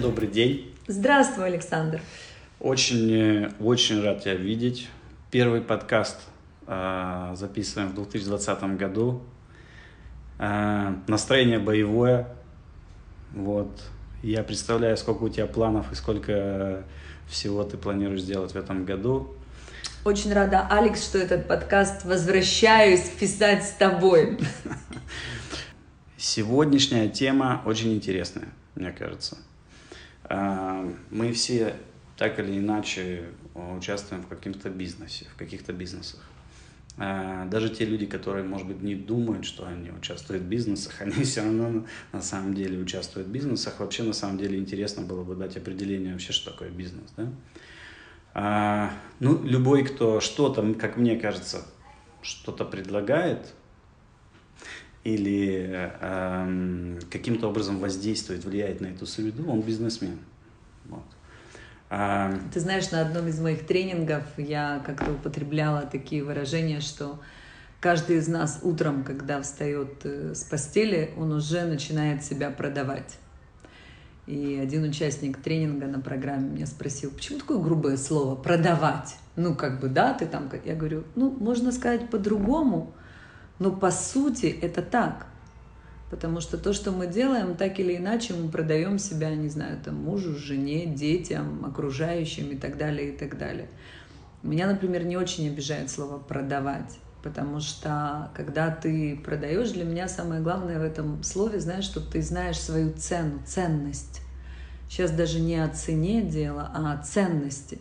Добрый день. Здравствуй, Александр. Очень, очень рад тебя видеть. Первый подкаст э, записываем в 2020 году. Э, настроение боевое. Вот. Я представляю, сколько у тебя планов и сколько всего ты планируешь сделать в этом году. Очень рада, Алекс, что этот подкаст возвращаюсь писать с тобой. Сегодняшняя тема очень интересная, мне кажется. А, мы все так или иначе участвуем в каком-то бизнесе, в каких-то бизнесах. А, даже те люди, которые, может быть, не думают, что они участвуют в бизнесах, они все равно на самом деле участвуют в бизнесах. Вообще, на самом деле, интересно было бы дать определение вообще, что такое бизнес. Да? А, ну, любой, кто что-то, как мне кажется, что-то предлагает или э, каким-то образом воздействует, влияет на эту среду, он бизнесмен. Вот. А... Ты знаешь, на одном из моих тренингов я как-то употребляла такие выражения, что каждый из нас утром, когда встает э, с постели, он уже начинает себя продавать. И один участник тренинга на программе меня спросил, почему такое грубое слово «продавать»? Ну, как бы, да, ты там... Я говорю, ну, можно сказать по-другому, но по сути это так. Потому что то, что мы делаем, так или иначе мы продаем себя, не знаю, там, мужу, жене, детям, окружающим и так далее, и так далее. Меня, например, не очень обижает слово «продавать», потому что когда ты продаешь, для меня самое главное в этом слове, знаешь, что ты знаешь свою цену, ценность. Сейчас даже не о цене дело, а о ценности.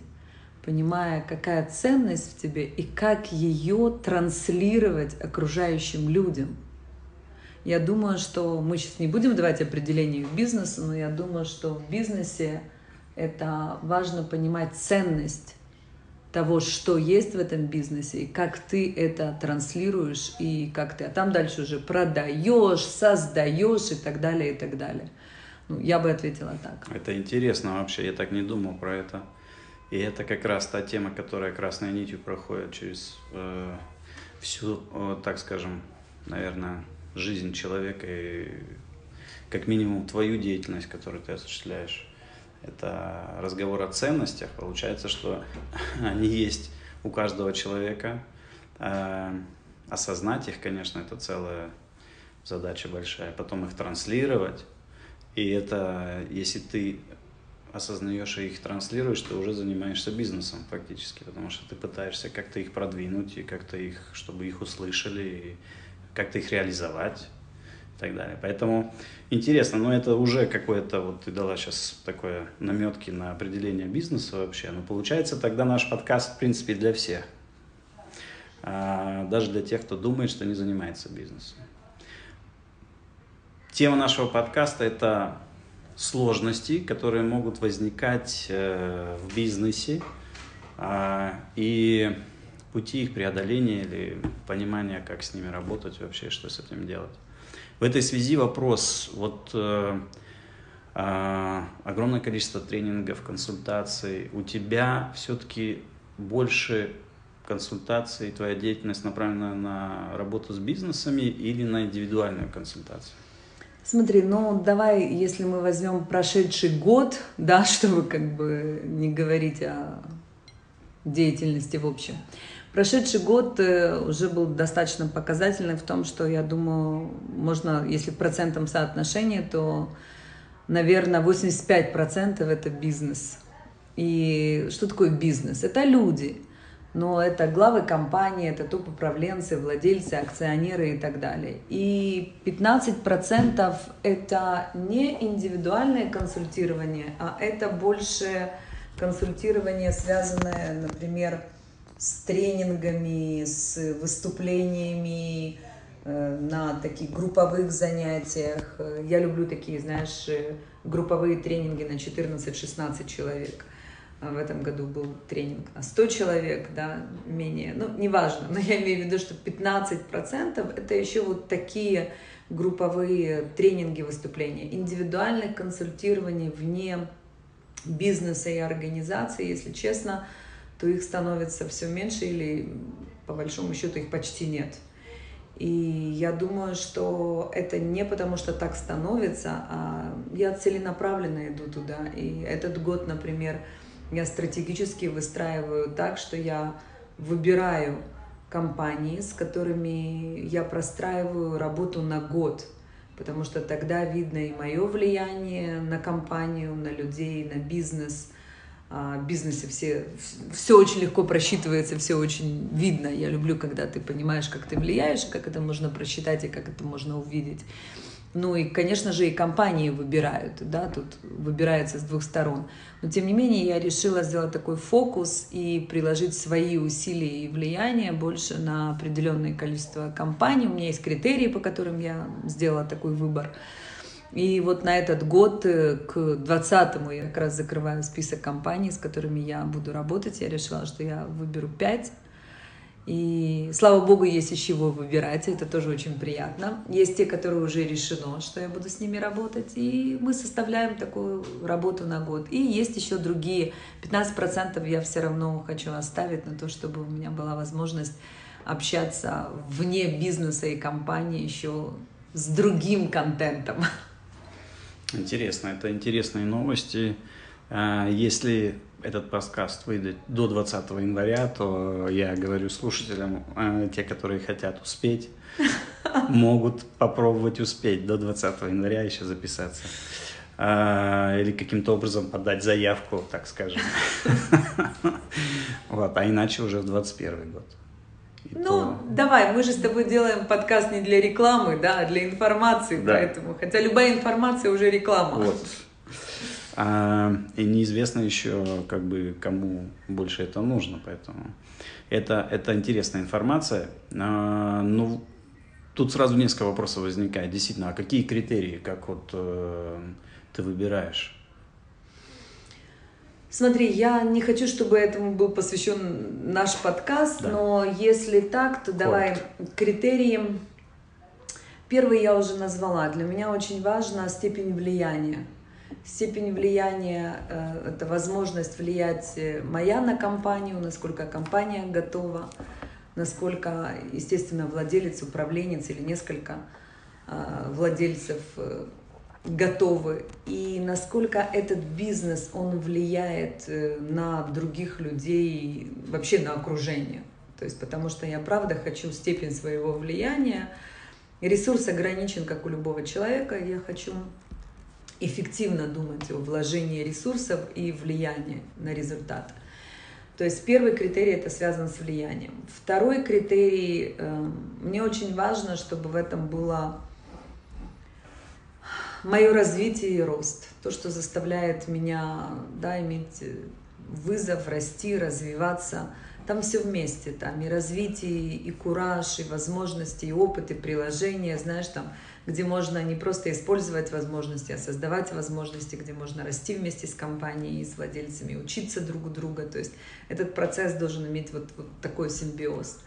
Понимая, какая ценность в тебе и как ее транслировать окружающим людям. Я думаю, что мы сейчас не будем давать определение бизнесу, но я думаю, что в бизнесе это важно понимать ценность того, что есть в этом бизнесе, и как ты это транслируешь, и как ты, а там дальше уже продаешь, создаешь и так далее, и так далее. Ну, я бы ответила так. Это интересно вообще, я так не думал про это. И это как раз та тема, которая красной нитью проходит через э, всю, э, так скажем, наверное, жизнь человека и как минимум твою деятельность, которую ты осуществляешь. Это разговор о ценностях. Получается, что они есть у каждого человека. Э, осознать их, конечно, это целая задача большая. Потом их транслировать и это, если ты осознаешь и их транслируешь, ты уже занимаешься бизнесом фактически, потому что ты пытаешься как-то их продвинуть и как-то их, чтобы их услышали, и как-то их реализовать и так далее. Поэтому интересно, но это уже какое-то, вот ты дала сейчас такое наметки на определение бизнеса вообще, но получается тогда наш подкаст в принципе для всех, а, даже для тех, кто думает, что не занимается бизнесом. Тема нашего подкаста – это сложности, которые могут возникать э, в бизнесе а, и пути их преодоления или понимания, как с ними работать вообще, что с этим делать. В этой связи вопрос, вот э, а, огромное количество тренингов, консультаций, у тебя все-таки больше консультаций, твоя деятельность направлена на работу с бизнесами или на индивидуальную консультацию? Смотри, ну давай, если мы возьмем прошедший год, да, чтобы как бы не говорить о деятельности в общем. Прошедший год э, уже был достаточно показательный в том, что я думаю, можно, если в процентном то, наверное, 85% это бизнес. И что такое бизнес? Это люди но это главы компании, это топ-управленцы, владельцы, акционеры и так далее. И 15% это не индивидуальное консультирование, а это больше консультирование, связанное, например, с тренингами, с выступлениями э, на таких групповых занятиях. Я люблю такие, знаешь, групповые тренинги на 14-16 человек – в этом году был тренинг на 100 человек, да, менее, ну, неважно, но я имею в виду, что 15% это еще вот такие групповые тренинги, выступления, индивидуальных консультирований вне бизнеса и организации, если честно, то их становится все меньше или по большому счету их почти нет. И я думаю, что это не потому, что так становится, а я целенаправленно иду туда. И этот год, например, я стратегически выстраиваю так, что я выбираю компании, с которыми я простраиваю работу на год, потому что тогда видно и мое влияние на компанию, на людей, на бизнес. А, в бизнесе все, все очень легко просчитывается, все очень видно. Я люблю, когда ты понимаешь, как ты влияешь, как это можно просчитать и как это можно увидеть. Ну и, конечно же, и компании выбирают, да, тут выбирается с двух сторон. Но, тем не менее, я решила сделать такой фокус и приложить свои усилия и влияние больше на определенное количество компаний. У меня есть критерии, по которым я сделала такой выбор. И вот на этот год, э, к 20-му, я как раз закрываю список компаний, с которыми я буду работать. Я решила, что я выберу 5 и слава богу, есть из чего выбирать, это тоже очень приятно. Есть те, которые уже решено, что я буду с ними работать, и мы составляем такую работу на год. И есть еще другие, 15% я все равно хочу оставить на то, чтобы у меня была возможность общаться вне бизнеса и компании еще с другим контентом. Интересно, это интересные новости. А, если этот подкаст выйдет до 20 января, то я говорю слушателям, а, те, которые хотят успеть, могут попробовать успеть до 20 января еще записаться. А, или каким-то образом подать заявку, так скажем. Вот, а иначе уже в 21 год. И ну, то... давай, мы же с тобой делаем подкаст не для рекламы, да, а для информации, да. поэтому, хотя любая информация уже реклама. Вот, а, и неизвестно еще, как бы, кому больше это нужно, поэтому это, это интересная информация. А, ну, тут сразу несколько вопросов возникает. Действительно, а какие критерии, как вот э, ты выбираешь? Смотри, я не хочу, чтобы этому был посвящен наш подкаст, да. но если так, то Коротко. давай критерием. Первый я уже назвала. Для меня очень важна степень влияния. Степень влияния э, – это возможность влиять э, моя на компанию, насколько компания готова, насколько, естественно, владелец, управленец или несколько э, владельцев готовы, и насколько этот бизнес, он влияет на других людей, вообще на окружение. То есть, потому что я правда хочу степень своего влияния. Ресурс ограничен, как у любого человека. Я хочу эффективно думать о вложении ресурсов и влиянии на результат. То есть первый критерий это связан с влиянием. Второй критерий, э, мне очень важно, чтобы в этом было мое развитие и рост. То, что заставляет меня да, иметь вызов, расти, развиваться. Там все вместе, там и развитие, и кураж, и возможности, и опыт, и приложения, знаешь, там где можно не просто использовать возможности, а создавать возможности, где можно расти вместе с компанией, с владельцами, учиться друг у друга. То есть этот процесс должен иметь вот, вот такой симбиоз.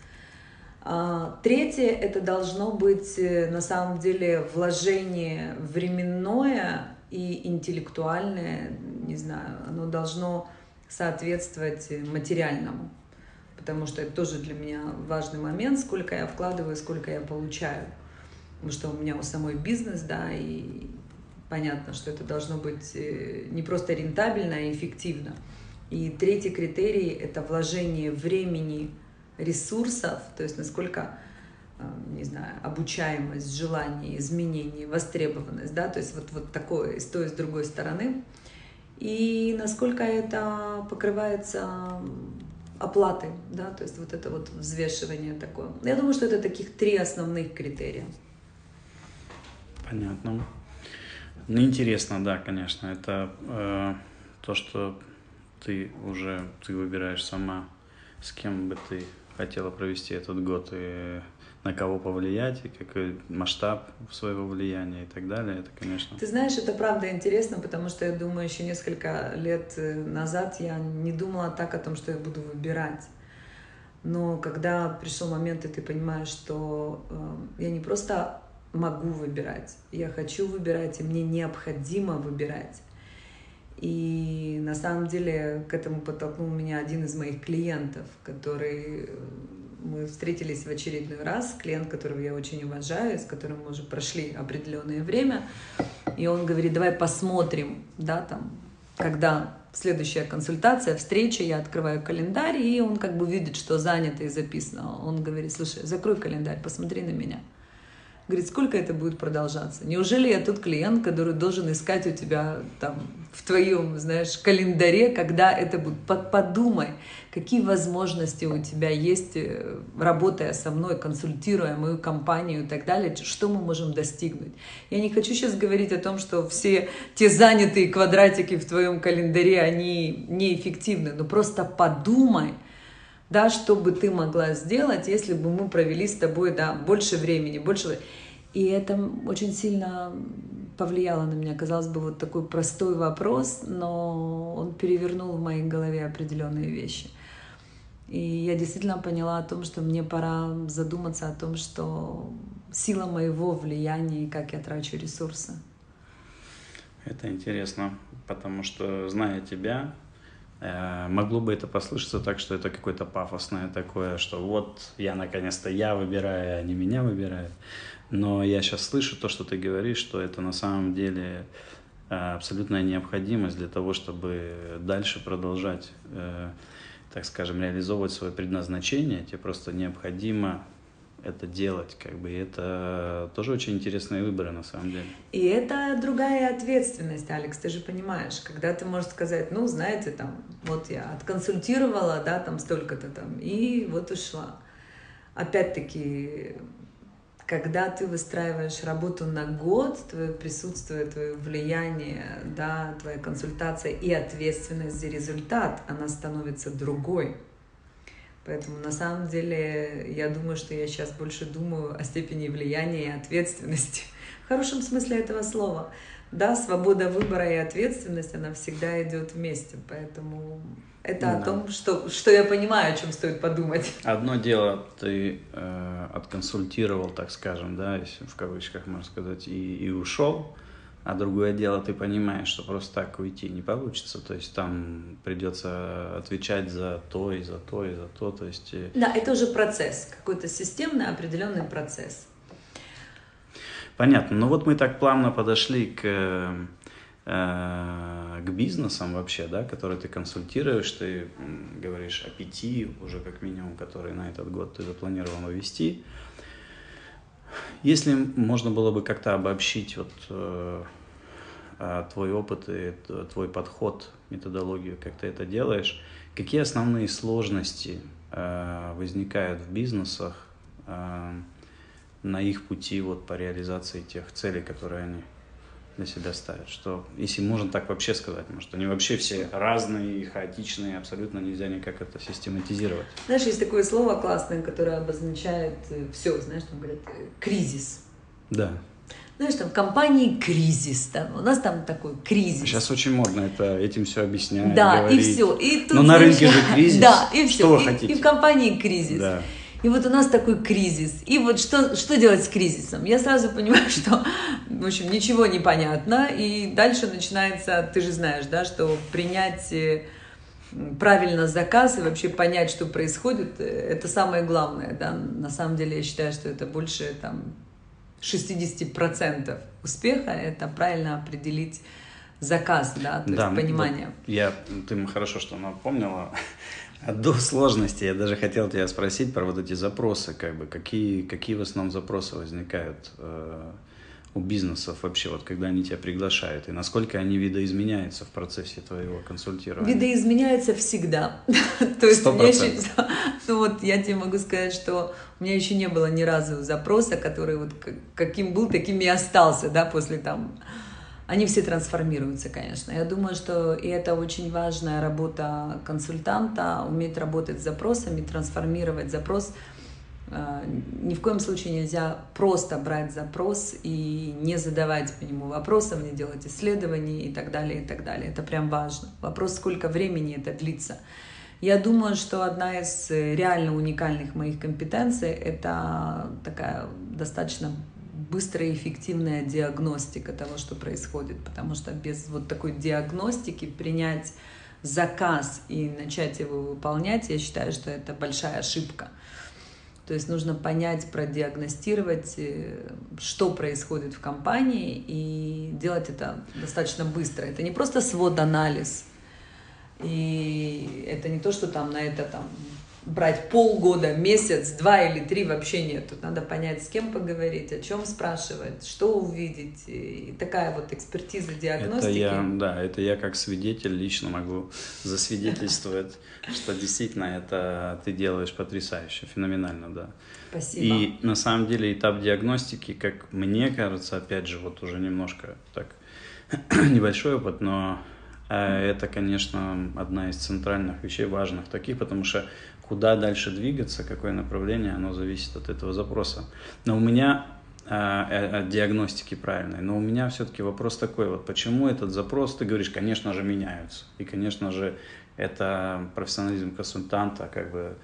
А, третье, это должно быть э, на самом деле вложение временное и интеллектуальное, не знаю, оно должно соответствовать материальному, потому что это тоже для меня важный момент, сколько я вкладываю, сколько я получаю потому что у меня у самой бизнес, да, и понятно, что это должно быть э, не просто рентабельно, а эффективно. И третий критерий – это вложение времени, ресурсов, то есть насколько, э, не знаю, обучаемость, желание, изменение, востребованность, да, то есть вот, вот такое с той с другой стороны. И насколько это покрывается оплатой, да, то есть вот это вот взвешивание такое. Я думаю, что это таких три основных критерия. Понятно. Ну, интересно, да, конечно. Это э, то, что ты уже ты выбираешь сама, с кем бы ты хотела провести этот год и на кого повлиять, и какой масштаб своего влияния и так далее. Это, конечно. Ты знаешь, это правда интересно, потому что я думаю, еще несколько лет э, назад я не думала так о том, что я буду выбирать. Но когда пришел момент, и ты понимаешь, что э, я не просто могу выбирать, я хочу выбирать, и мне необходимо выбирать. И на самом деле к этому подтолкнул меня один из моих клиентов, который мы встретились в очередной раз, клиент, которого я очень уважаю, с которым мы уже прошли определенное время, и он говорит, давай посмотрим, да, там, когда следующая консультация, встреча, я открываю календарь, и он как бы видит, что занято и записано. Он говорит, слушай, закрой календарь, посмотри на меня. Говорит, сколько это будет продолжаться? Неужели я тот клиент, который должен искать у тебя там в твоем, знаешь, календаре, когда это будет? Подумай, какие возможности у тебя есть, э, работая со мной, консультируя мою компанию и так далее, что мы можем достигнуть. Я не хочу сейчас говорить о том, что все те занятые квадратики в твоем календаре, они неэффективны, но просто подумай, да, что бы ты могла сделать, если бы мы провели с тобой, да, больше времени, больше... И это очень сильно повлияло на меня. Казалось бы, вот такой простой вопрос, но он перевернул в моей голове определенные вещи. И я действительно поняла о том, что мне пора задуматься о том, что сила моего влияния и как я трачу ресурсы. Это интересно, потому что, зная тебя, могло бы это послышаться так, что это какое-то пафосное такое, что вот я наконец-то я выбираю, а не меня выбирают. Но я сейчас слышу то, что ты говоришь, что это на самом деле э, абсолютная необходимость для того, чтобы дальше продолжать, э, так скажем, реализовывать свое предназначение. Тебе просто необходимо это делать, как бы, это тоже очень интересные выборы на самом деле. И это другая ответственность, Алекс, ты же понимаешь, когда ты можешь сказать, ну, знаете, там, вот я отконсультировала, да, там, столько-то там, и вот ушла. Опять-таки, когда ты выстраиваешь работу на год, твое присутствие, твое влияние, да, твоя консультация и ответственность за результат, она становится другой. Поэтому на самом деле я думаю, что я сейчас больше думаю о степени влияния и ответственности. В хорошем смысле этого слова. Да, свобода выбора и ответственность, она всегда идет вместе. Поэтому это да. о том, что, что я понимаю, о чем стоит подумать. Одно дело, ты э, отконсультировал, так скажем, да, если в кавычках можно сказать, и, и ушел, а другое дело, ты понимаешь, что просто так уйти не получится, то есть там придется отвечать за то и за то и за то, то есть... Э, да, это уже процесс, какой-то системный определенный процесс. Понятно, ну вот мы так плавно подошли к Э, к бизнесам вообще, да, которые ты консультируешь, ты говоришь о пяти уже как минимум, которые на этот год ты запланировал вести. Если можно было бы как-то обобщить вот э, э, твой опыт и твой подход, методологию, как ты это делаешь, какие основные сложности э, возникают в бизнесах э, на их пути вот по реализации тех целей, которые они для себя ставят, что, если можно так вообще сказать, может, они вообще все разные, хаотичные, абсолютно нельзя никак это систематизировать. Знаешь, есть такое слово классное, которое обозначает э, все, знаешь, там говорят, э, кризис. Да. Знаешь, там в компании кризис, там, у нас там такой кризис. Сейчас очень модно это, этим все объяснять. Да, говорить. и все. И тут, Но на рынке же кризис. Да, и все. Что вы и, хотите? И в компании кризис. Да. И вот у нас такой кризис. И вот что, что делать с кризисом? Я сразу понимаю, что, в общем, ничего не понятно. И дальше начинается, ты же знаешь, да, что принять э, правильно заказ и вообще понять, что происходит, э, это самое главное. Да? На самом деле я считаю, что это больше там, 60% успеха, это правильно определить заказ, да, то да, есть понимание. Вот я, ты хорошо, что напомнила. До сложности я даже хотел тебя спросить про вот эти запросы, как бы, какие, какие в основном запросы возникают э, у бизнесов вообще, вот когда они тебя приглашают, и насколько они видоизменяются в процессе твоего консультирования? Видоизменяются всегда. То есть у меня еще, ну вот я тебе могу сказать, что у меня еще не было ни разу запроса, который вот каким был, таким и остался, да, после там они все трансформируются, конечно. Я думаю, что и это очень важная работа консультанта, уметь работать с запросами, трансформировать запрос. Э, ни в коем случае нельзя просто брать запрос и не задавать по нему вопросов, не делать исследований и так далее, и так далее. Это прям важно. Вопрос, сколько времени это длится. Я думаю, что одна из реально уникальных моих компетенций – это такая достаточно быстрая и эффективная диагностика того, что происходит, потому что без вот такой диагностики принять заказ и начать его выполнять, я считаю, что это большая ошибка. То есть нужно понять, продиагностировать, э, что происходит в компании, и делать это достаточно быстро. Это не просто свод-анализ, и это не то, что там на это там брать полгода, месяц, два или три вообще нет. Тут надо понять, с кем поговорить, о чем спрашивать, что увидеть. И такая вот экспертиза диагностики. Это я, да, это я как свидетель лично могу засвидетельствовать, что действительно это ты делаешь потрясающе, феноменально, да. Спасибо. И на самом деле этап диагностики, как мне кажется, опять же, вот уже немножко так небольшой опыт, но э, это, конечно, одна из центральных вещей, важных таких, потому что куда дальше двигаться, какое направление, оно зависит от этого запроса. Но у меня э, от диагностики правильной. Но у меня все-таки вопрос такой, вот почему этот запрос, ты говоришь, конечно же, меняются. И, конечно же, это профессионализм консультанта, как бы,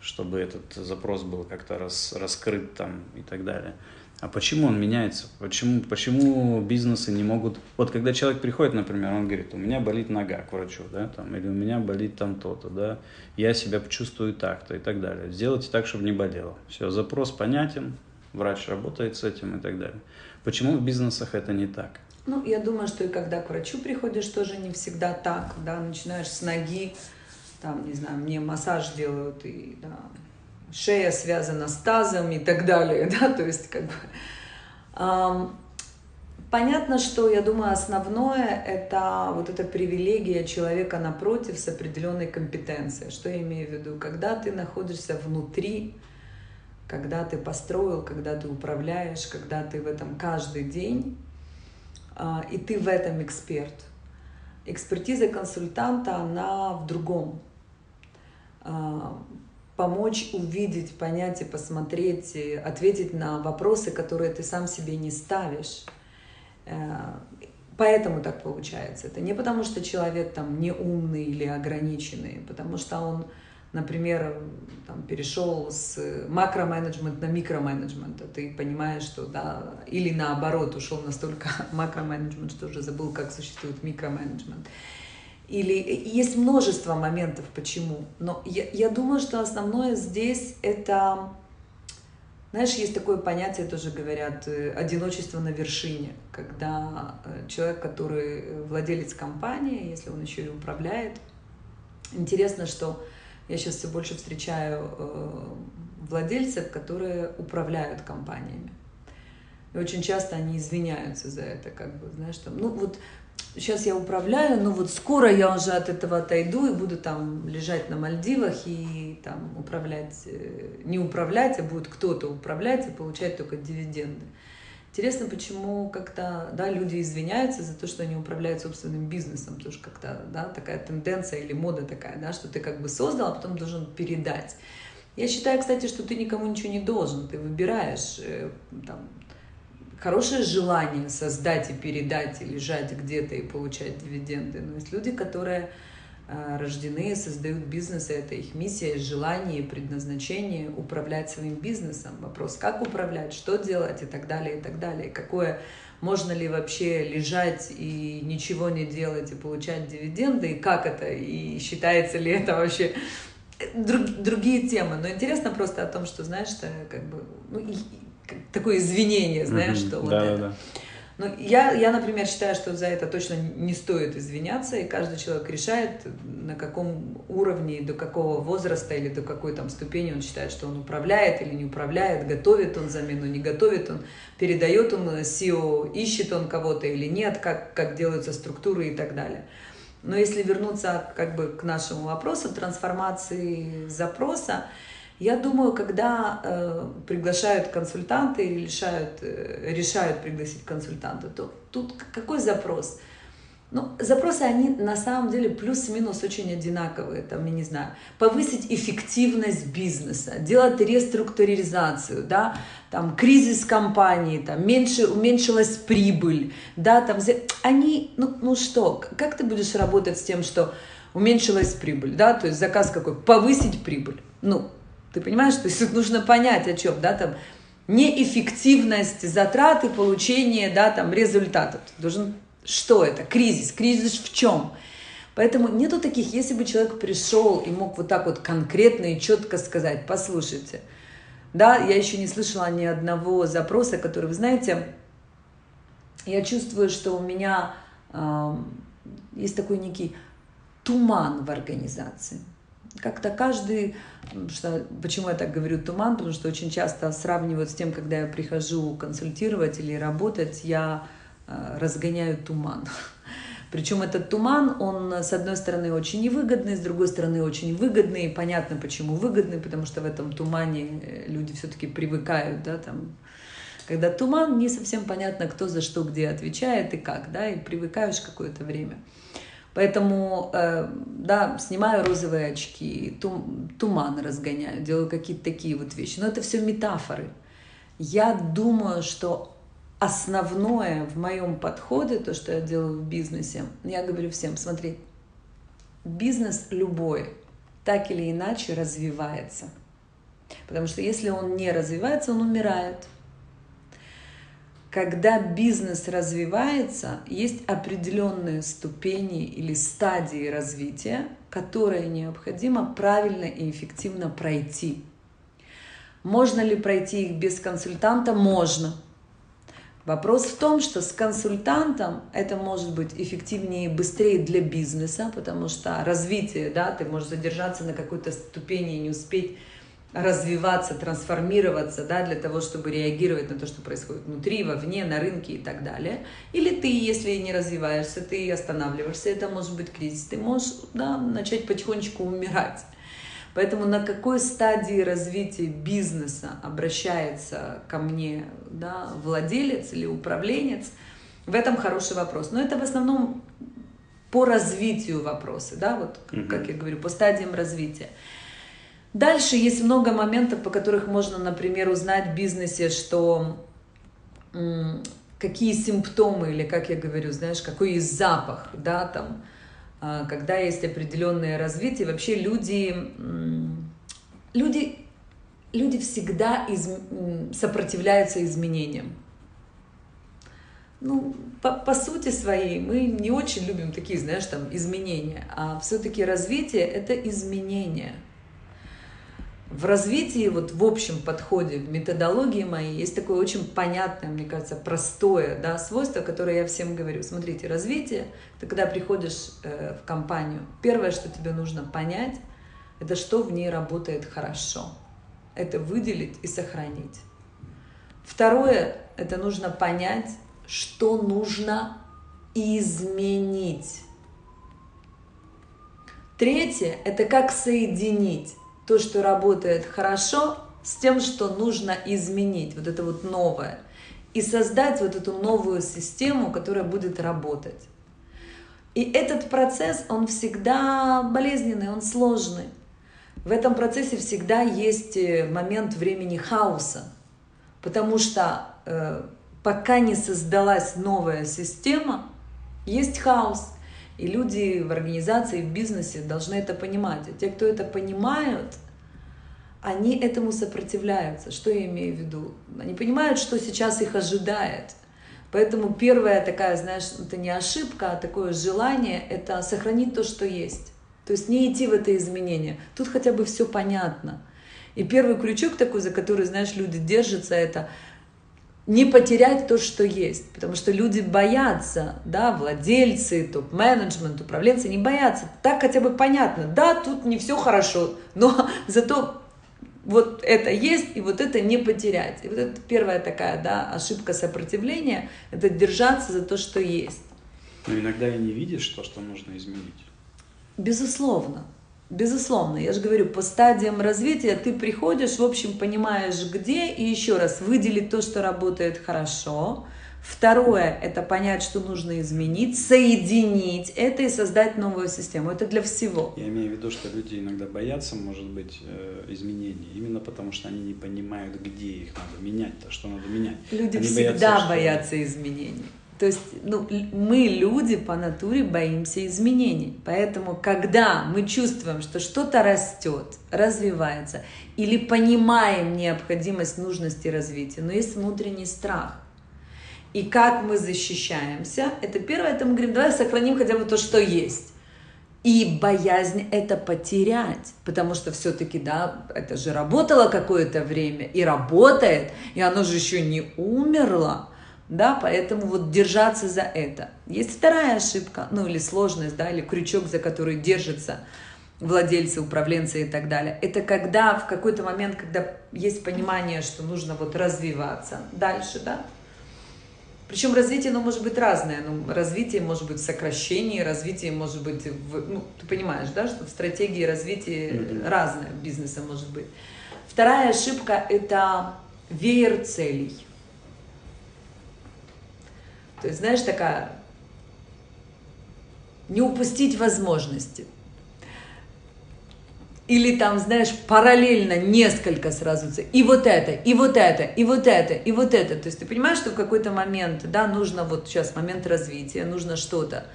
чтобы этот запрос был как-то рас, раскрыт там и так далее. А почему он меняется? Почему, почему бизнесы не могут... Вот когда человек приходит, например, он говорит, у меня болит нога к врачу, да, там, или у меня болит там то-то, да, я себя чувствую так-то и так далее. Сделайте так, чтобы не болело. Все, запрос понятен, врач работает с этим и так далее. Почему в бизнесах это не так? Ну, я думаю, что и когда к врачу приходишь, тоже не всегда так, да, начинаешь с ноги, там, не знаю, мне массаж делают, и, да, шея связана с тазом и так далее, да, то есть как бы... Эм, понятно, что, я думаю, основное – это вот эта привилегия человека напротив с определенной компетенцией. Что я имею в виду? Когда ты находишься внутри, когда ты построил, когда ты управляешь, когда ты в этом каждый день, э, и ты в этом эксперт. Экспертиза консультанта, она в другом помочь увидеть, понять и посмотреть, и ответить на вопросы, которые ты сам себе не ставишь. Э, поэтому так получается. Это не потому, что человек там не умный или ограниченный, потому что он, например, там, перешел с макроменеджмента на микроменеджмент. Ты понимаешь, что да, или наоборот, ушел настолько макроменеджмент, что уже забыл, как существует микроменеджмент. Или есть множество моментов, почему. Но я, я думаю, что основное здесь это, знаешь, есть такое понятие, тоже говорят, э, одиночество на вершине, когда э, человек, который владелец компании, если он еще и управляет, интересно, что я сейчас все больше встречаю э, владельцев, которые управляют компаниями. И очень часто они извиняются за это, как бы, знаешь, там, ну вот сейчас я управляю, но вот скоро я уже от этого отойду и буду там лежать на Мальдивах и там управлять, э, не управлять, а будет кто-то управлять и получать только дивиденды. Интересно, почему как-то да, люди извиняются за то, что они управляют собственным бизнесом, что как-то да, такая тенденция или мода такая, да, что ты как бы создал, а потом должен передать. Я считаю, кстати, что ты никому ничего не должен, ты выбираешь э, там, хорошее желание создать и передать, и лежать где-то и получать дивиденды. Но есть люди, которые а, рождены, создают бизнес, и это их миссия, желание, предназначение управлять своим бизнесом. Вопрос, как управлять, что делать и так далее, и так далее. Какое, можно ли вообще лежать и ничего не делать и получать дивиденды, и как это, и считается ли это вообще друг, другие темы. Но интересно просто о том, что, знаешь, что как бы, ну, такое извинение, знаешь, mm-hmm. что вот да, это. Да. Ну, я, я, например, считаю, что за это точно не стоит извиняться, и каждый человек решает, на каком уровне, до какого возраста или до какой там ступени он считает, что он управляет или не управляет, готовит он замену, не готовит он, передает он SEO, ищет он кого-то или нет, как, как делаются структуры и так далее. Но если вернуться как бы к нашему вопросу трансформации запроса, я думаю, когда э, приглашают консультанты или решают, э, решают пригласить консультанта, то тут какой запрос? Ну, запросы, они на самом деле плюс-минус очень одинаковые. Там, я не знаю, повысить эффективность бизнеса, делать реструктуризацию, да, там, кризис компании, там, меньше, уменьшилась прибыль, да, там, они, ну, ну что, как ты будешь работать с тем, что уменьшилась прибыль, да, то есть заказ какой, повысить прибыль, ну, ты понимаешь, то есть нужно понять о чем, да, там, неэффективность затраты получения, да, там, результатов. Ты должен, что это? Кризис. Кризис в чем? Поэтому нету таких, если бы человек пришел и мог вот так вот конкретно и четко сказать, послушайте, Да, я еще не слышала ни одного запроса, который, вы знаете, я чувствую, что у меня э, есть такой некий туман в организации. Как-то каждый, что, почему я так говорю туман, потому что очень часто сравнивают с тем, когда я прихожу консультировать или работать, я э, разгоняю туман. Причем этот туман, он с одной стороны очень невыгодный, с другой стороны очень выгодный. И понятно, почему выгодный, потому что в этом тумане э, люди все-таки привыкают, да, там, когда туман, не совсем понятно, кто за что где отвечает и как, да, и привыкаешь какое-то время. Поэтому, э, да, снимаю розовые очки, тум, туман разгоняю, делаю какие-то такие вот вещи. Но это все метафоры. Я думаю, что основное в моем подходе, то, что я делаю в бизнесе, я говорю всем, смотри, бизнес любой так или иначе развивается. Потому что если он не развивается, он умирает. Когда бизнес развивается, есть определенные ступени или стадии развития, которые необходимо правильно и эффективно пройти. Можно ли пройти их без консультанта? Можно. Вопрос в том, что с консультантом это может быть эффективнее и быстрее для бизнеса, потому что развитие, да, ты можешь задержаться на какой-то ступени и не успеть развиваться, трансформироваться, да, для того, чтобы реагировать на то, что происходит внутри, вовне, на рынке и так далее. Или ты, если не развиваешься, ты останавливаешься, это может быть кризис, ты можешь да, начать потихонечку умирать. Поэтому на какой стадии развития бизнеса обращается ко мне да, владелец или управленец, в этом хороший вопрос. Но это в основном по развитию вопросы, да, вот как я говорю, по стадиям развития. Дальше есть много моментов, по которых можно, например, узнать в бизнесе, что какие симптомы или, как я говорю, знаешь, какой есть запах, да, там, а, когда есть определенное развитие, вообще люди, люди, люди всегда из, сопротивляются изменениям. Ну, по, по сути своей мы не очень любим такие, знаешь, там, изменения, а все-таки развитие – это изменение – в развитии, вот в общем подходе, в методологии моей есть такое очень понятное, мне кажется, простое да, свойство, которое я всем говорю. Смотрите, развитие, ты когда приходишь э, в компанию, первое, что тебе нужно понять, это что в ней работает хорошо. Это выделить и сохранить. Второе, это нужно понять, что нужно изменить. Третье, это как соединить то, что работает хорошо, с тем, что нужно изменить, вот это вот новое, и создать вот эту новую систему, которая будет работать. И этот процесс, он всегда болезненный, он сложный. В этом процессе всегда есть э, момент времени хаоса, потому что э, пока не создалась новая система, есть хаос. И люди в организации, в бизнесе должны это понимать. А те, кто это понимают, они этому сопротивляются. Что я имею в виду? Они понимают, что сейчас их ожидает. Поэтому первая такая, знаешь, это не ошибка, а такое желание – это сохранить то, что есть. То есть не идти в это изменение. Тут хотя бы все понятно. И первый крючок такой, за который, знаешь, люди держатся, это не потерять то, что есть. Потому что люди боятся, да, владельцы, топ-менеджмент, управленцы не боятся. Так хотя бы понятно. Да, тут не все хорошо, но зато вот это есть, и вот это не потерять. И вот это первая такая, да, ошибка сопротивления, это держаться за то, что есть. Но иногда и не видишь то, что нужно изменить. Безусловно. Безусловно, я же говорю, по стадиям развития ты приходишь, в общем, понимаешь, где, и еще раз выделить то, что работает хорошо. Второе – это понять, что нужно изменить, соединить это и создать новую систему. Это для всего. Я имею в виду, что люди иногда боятся, может быть, э, изменений, именно потому что они не понимают, где их надо менять, то, что надо менять. Люди они всегда боятся, боятся что... изменений. То есть ну, мы, люди, по натуре боимся изменений. Поэтому, когда мы чувствуем, что что-то растет, развивается, или понимаем необходимость, нужности развития, но есть внутренний страх. И как мы защищаемся, это первое, это мы говорим, давай сохраним хотя бы то, что есть. и боязнь это потерять, потому что все-таки, да, это же работало какое-то время и работает, и оно же еще не умерло, да, поэтому вот держаться за это. Есть вторая ошибка, ну или сложность, да, или крючок, за который держится владельцы, управленцы и так далее. Это когда в какой-то момент, когда есть понимание, что нужно вот развиваться дальше, да, причем развитие, оно может быть разное. Ну, развитие может быть в сокращении, развитие может быть в... Ну, ты понимаешь, да, что в стратегии развития mm-hmm. разное бизнеса может быть. Вторая ошибка – это веер целей. То есть, знаешь, такая... Не упустить возможности – или там, знаешь, параллельно несколько сразу, и вот это, и вот это, и вот это, и вот это. То есть ты понимаешь, что в какой-то момент, да, нужно вот сейчас момент развития, нужно что-то.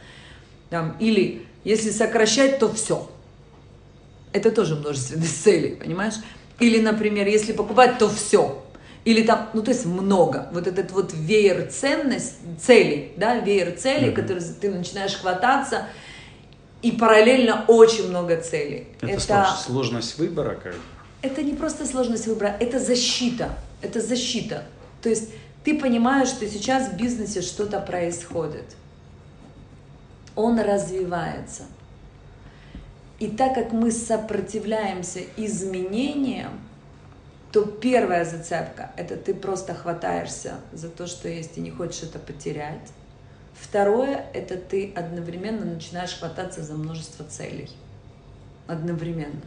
Там, или если сокращать, то все. Это тоже множественность целей, понимаешь? Или, например, если покупать, то все. Или там, ну то есть много. Вот этот вот веер ценность, целей, да, веер целей, mm-hmm. который ты начинаешь хвататься – и параллельно очень много целей. Это, это сложность выбора как? Это не просто сложность выбора, это защита. Это защита. То есть ты понимаешь, что сейчас в бизнесе что-то происходит. Он развивается. И так как мы сопротивляемся изменениям, то первая зацепка – это ты просто хватаешься за то, что есть, и не хочешь это потерять. Второе – это ты одновременно начинаешь хвататься за множество целей. Одновременно.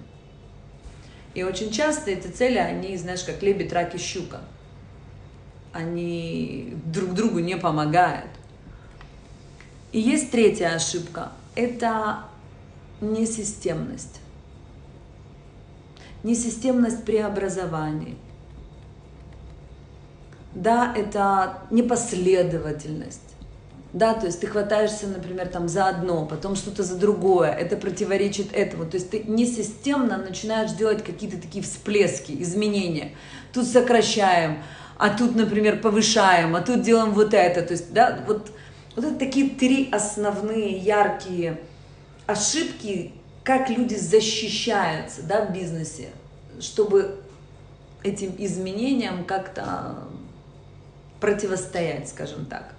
И очень часто эти цели, они, знаешь, как лебедь, рак и щука. Они друг другу не помогают. И есть третья ошибка – это несистемность. Несистемность преобразований. Да, это непоследовательность да, то есть ты хватаешься, например, там за одно, потом что-то за другое, это противоречит этому, то есть ты несистемно начинаешь делать какие-то такие всплески, изменения. Тут сокращаем, а тут, например, повышаем, а тут делаем вот это, то есть, да, вот, вот это такие три основные яркие ошибки, как люди защищаются, да, в бизнесе, чтобы этим изменениям как-то противостоять, скажем так.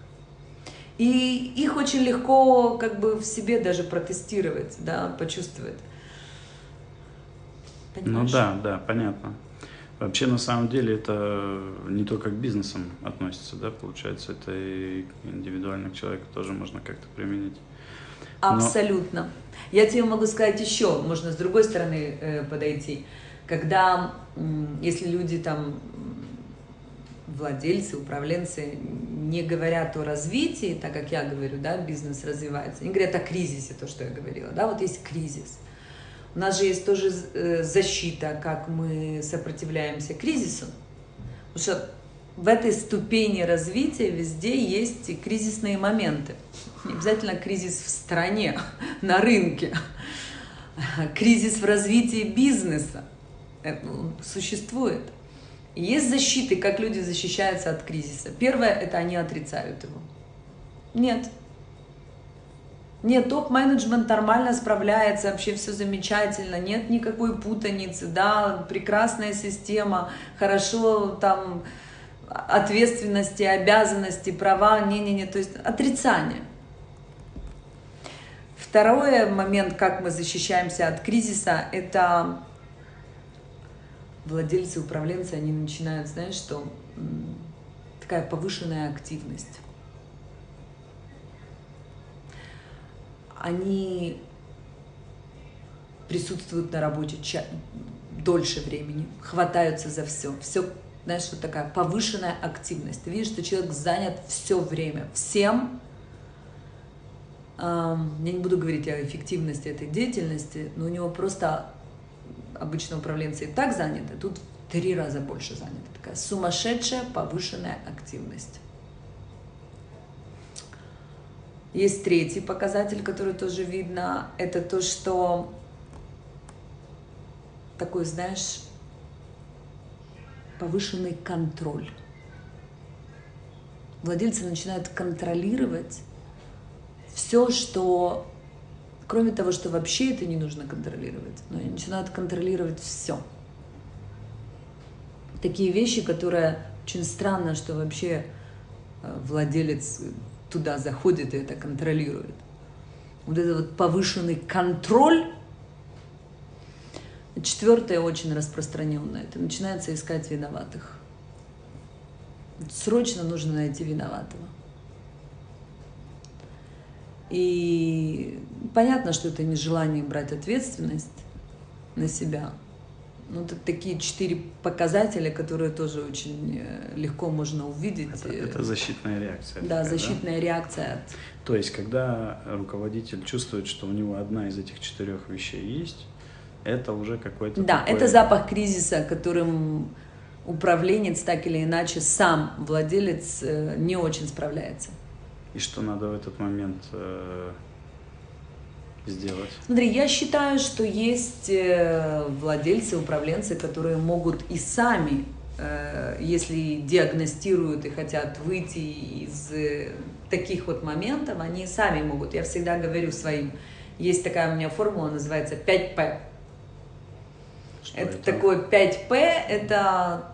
И их очень легко как бы в себе даже протестировать, да, почувствовать. Ну Понимаешь? Ну да, да, понятно. Вообще, на самом деле, это не только к бизнесам относится, да, получается, это и индивидуально к человеку тоже можно как-то применить. Но... Я тебе могу сказать еще, можно с другой стороны э, подойти. Когда, если люди там владельцы, управленцы не говорят о развитии, так как я говорю, да, бизнес развивается, они говорят о кризисе, то, что я говорила, да, вот есть кризис. У нас же есть тоже э, защита, как мы сопротивляемся кризису, потому что в этой ступени развития везде есть кризисные моменты. Не обязательно кризис в стране, на рынке, кризис в развитии бизнеса. Это существует. Есть защиты, как люди защищаются от кризиса. Первое – это они отрицают его. Нет. Нет, топ-менеджмент нормально справляется, вообще все замечательно, нет никакой путаницы, да, прекрасная система, хорошо там ответственности, обязанности, права, не-не-не, то есть отрицание. Второй момент, как мы защищаемся от кризиса, это владельцы, управленцы, они начинают, знаешь, что такая повышенная активность. Они присутствуют на работе ча- дольше времени, хватаются за все. Все, знаешь, вот такая повышенная активность. Ты видишь, что человек занят все время, всем. Я не буду говорить о эффективности этой деятельности, но у него просто обычно управленцы и так заняты, тут в три раза больше заняты. Такая сумасшедшая повышенная активность. Есть третий показатель, который тоже видно. Это то, что такой, знаешь, повышенный контроль. Владельцы начинают контролировать все, что Кроме того, что вообще это не нужно контролировать, но начинают контролировать все. Такие вещи, которые очень странно, что вообще э, владелец туда заходит и это контролирует. Вот этот вот повышенный контроль. Четвертое очень распространенное. Это начинается искать виноватых. Срочно нужно найти виноватого. И понятно, что это не желание брать ответственность на себя. Ну, это такие четыре показателя, которые тоже очень э, легко можно увидеть. Это, это защитная реакция. Да, такая, защитная да? реакция. То есть, когда руководитель чувствует, что у него одна из этих четырех вещей есть, это уже какой-то... Да, такой... это запах кризиса, которым управленец так или иначе сам владелец э, не очень справляется. И что надо в этот момент э, сделать? Смотри, я считаю, что есть э, владельцы, управленцы, которые могут и сами, э, если диагностируют и хотят выйти из э, таких вот моментов, они сами могут. Я всегда говорю своим, есть такая у меня формула, называется 5П. Что это, это такое 5П, это